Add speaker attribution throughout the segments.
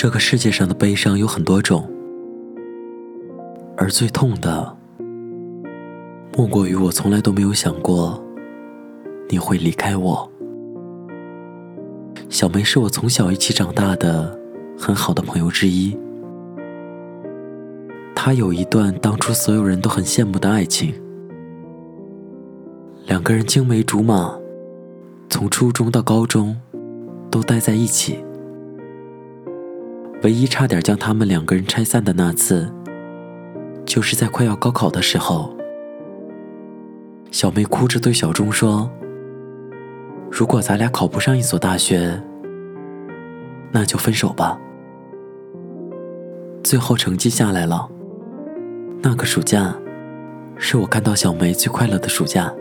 Speaker 1: 这个世界上的悲伤有很多种，而最痛的，莫过于我从来都没有想过，你会离开我。小梅是我从小一起长大的很好的朋友之一，她有一段当初所有人都很羡慕的爱情，两个人青梅竹马，从初中到高中都待在一起。唯一差点将他们两个人拆散的那次，就是在快要高考的时候，小梅哭着对小钟说：“如果咱俩考不上一所大学，那就分手吧。”最后成绩下来了，那个暑假，是我看到小梅最快乐的暑假，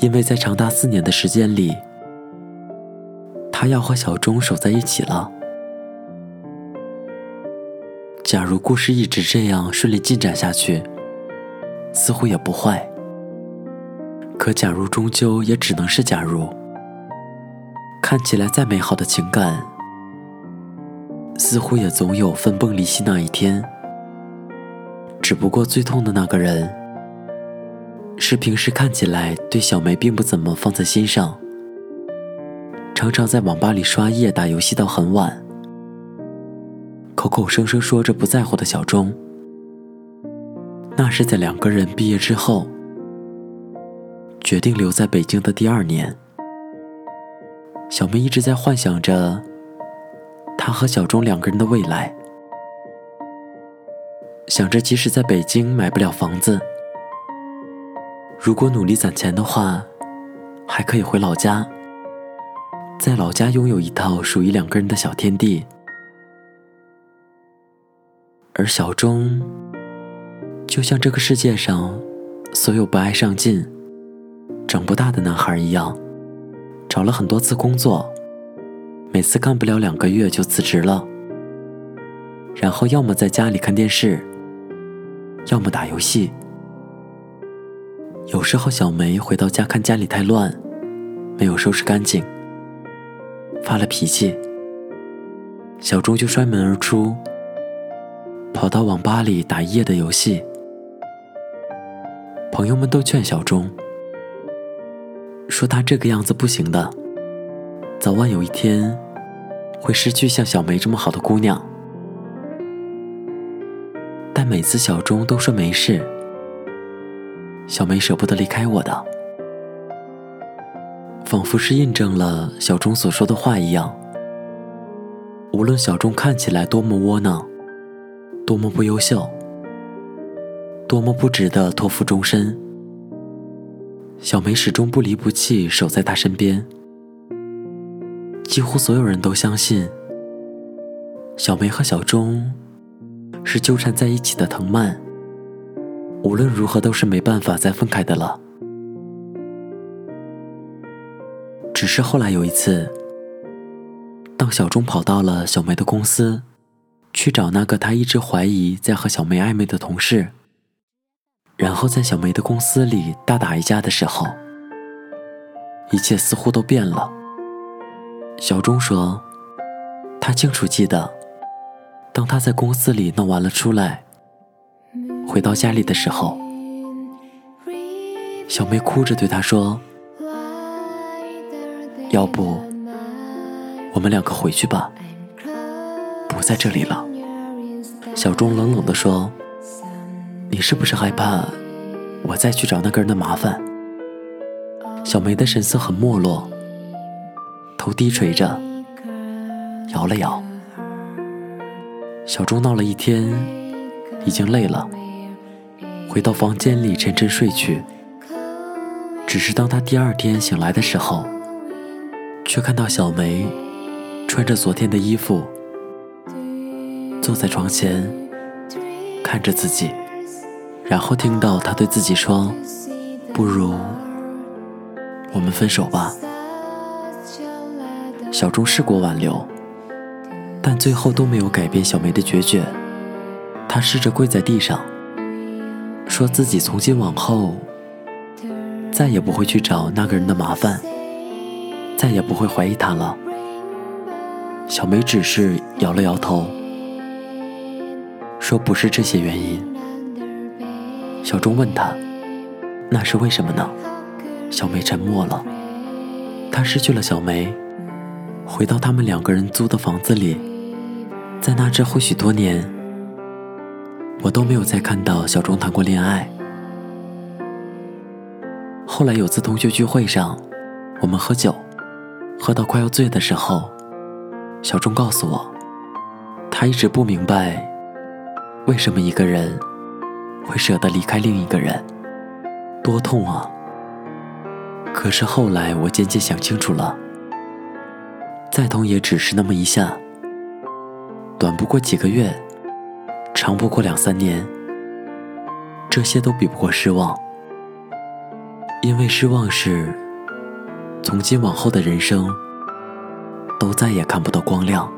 Speaker 1: 因为在长达四年的时间里，她要和小钟守在一起了。假如故事一直这样顺利进展下去，似乎也不坏。可假如终究也只能是假如。看起来再美好的情感，似乎也总有分崩离析那一天。只不过最痛的那个人，是平时看起来对小梅并不怎么放在心上，常常在网吧里刷夜打游戏到很晚。口口声声说着不在乎的小钟，那是在两个人毕业之后，决定留在北京的第二年。小明一直在幻想着他和小钟两个人的未来，想着即使在北京买不了房子，如果努力攒钱的话，还可以回老家，在老家拥有一套属于两个人的小天地。而小钟，就像这个世界上所有不爱上进、长不大的男孩一样，找了很多次工作，每次干不了两个月就辞职了，然后要么在家里看电视，要么打游戏。有时候小梅回到家看家里太乱，没有收拾干净，发了脾气，小钟就摔门而出。跑到网吧里打一夜的游戏，朋友们都劝小钟，说他这个样子不行的，早晚有一天会失去像小梅这么好的姑娘。但每次小钟都说没事，小梅舍不得离开我的，仿佛是印证了小钟所说的话一样。无论小钟看起来多么窝囊。多么不优秀，多么不值得托付终身。小梅始终不离不弃，守在她身边。几乎所有人都相信，小梅和小钟是纠缠在一起的藤蔓，无论如何都是没办法再分开的了。只是后来有一次，当小钟跑到了小梅的公司。去找那个他一直怀疑在和小梅暧昧的同事，然后在小梅的公司里大打一架的时候，一切似乎都变了。小钟说，他清楚记得，当他在公司里弄完了出来，回到家里的时候，小梅哭着对他说：“要不，我们两个回去吧。”不在这里了，小钟冷冷地说：“你是不是害怕我再去找那个人的麻烦？”小梅的神色很没落，头低垂着，摇了摇。小钟闹了一天，已经累了，回到房间里沉沉睡去。只是当他第二天醒来的时候，却看到小梅穿着昨天的衣服。坐在床前看着自己，然后听到他对自己说：“不如我们分手吧。”小钟试过挽留，但最后都没有改变小梅的决绝。他试着跪在地上，说自己从今往后再也不会去找那个人的麻烦，再也不会怀疑他了。小梅只是摇了摇头。说不是这些原因，小钟问他：“那是为什么呢？”小梅沉默了。他失去了小梅，回到他们两个人租的房子里，在那之后许多年，我都没有再看到小钟谈过恋爱。后来有次同学聚会上，我们喝酒，喝到快要醉的时候，小钟告诉我，他一直不明白。为什么一个人会舍得离开另一个人？多痛啊！可是后来我渐渐想清楚了，再痛也只是那么一下，短不过几个月，长不过两三年，这些都比不过失望，因为失望是从今往后的人生都再也看不到光亮。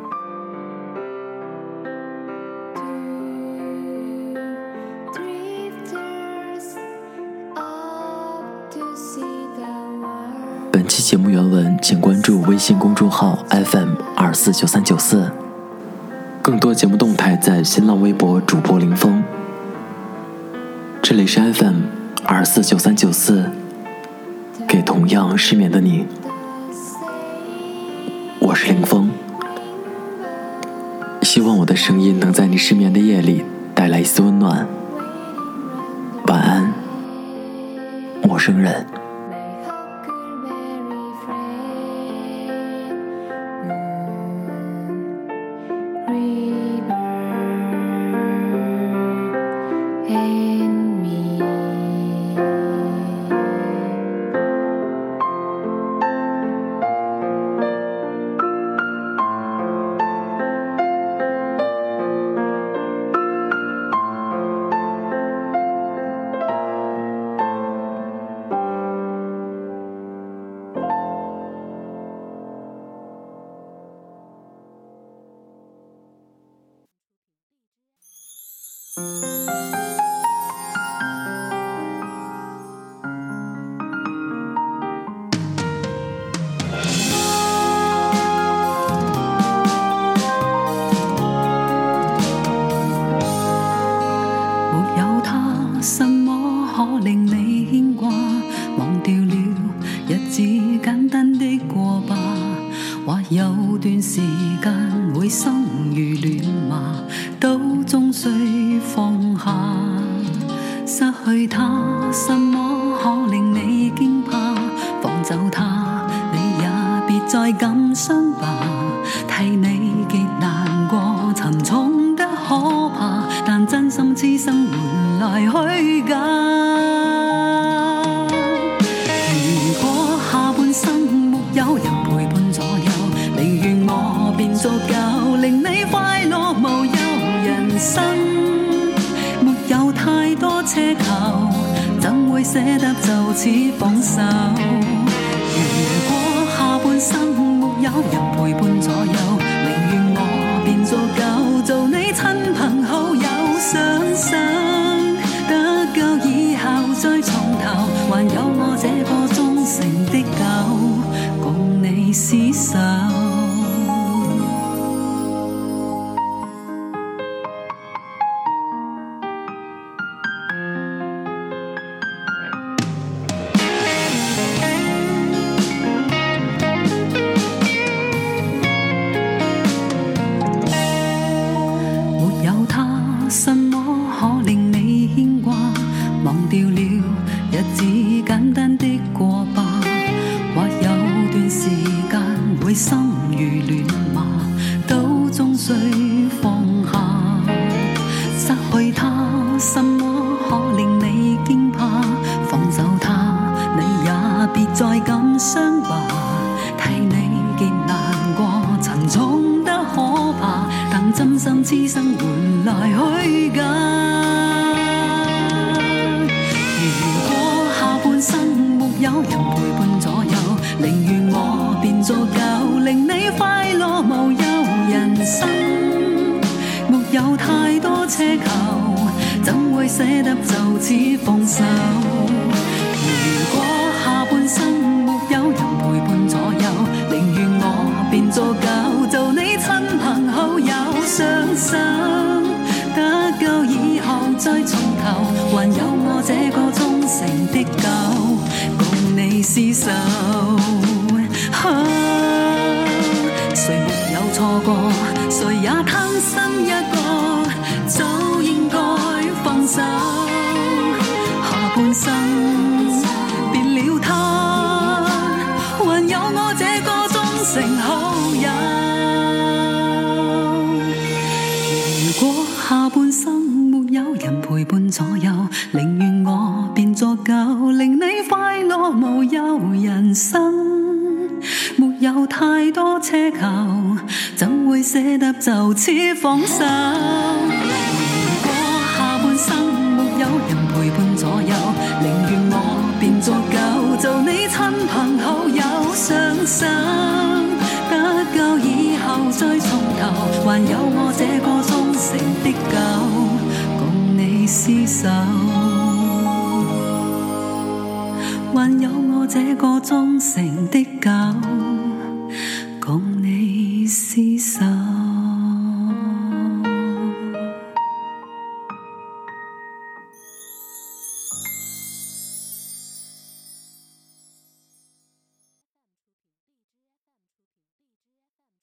Speaker 1: 文文，请关注微信公众号 FM 二四九三九四，更多节目动态在新浪微博主播林峰。这里是 FM 二四九三九四，给同样失眠的你，我是林峰，希望我的声音能在你失眠的夜里带来一丝温暖。晚安，陌生人。
Speaker 2: 对他什么可令你惊怕？放走他，你也别再感伤吧。替你极难过，沉重得可怕。但真心痴心换来虚假。如果下半生没有人陪伴左右，宁愿我变作假。舍得就此放手。如果下半生没有人陪伴左右，宁愿我变作狗，做你亲朋好。什么可令你惊怕？放手他，你也别再感伤吧。替你极难过，沉重得可怕。但真心痴心换来虚假。如果下半生没有人陪伴左右，宁愿我变作狗，令你快乐无忧。人生没有太多奢求。会舍得就此放手？如果下半生没有人陪伴左右，宁愿我变作狗，做你亲朋好友双手得救以后再重头，还有我这个忠诚的狗，共你厮守。哈，谁没有错过？舍得就此放手，如果下半生没有人陪伴左右，宁愿我变作狗，做你亲朋好友相守。得救以后再重头，还有我这个忠诚的狗，共你厮守。还有我这个忠诚的狗，共你厮守。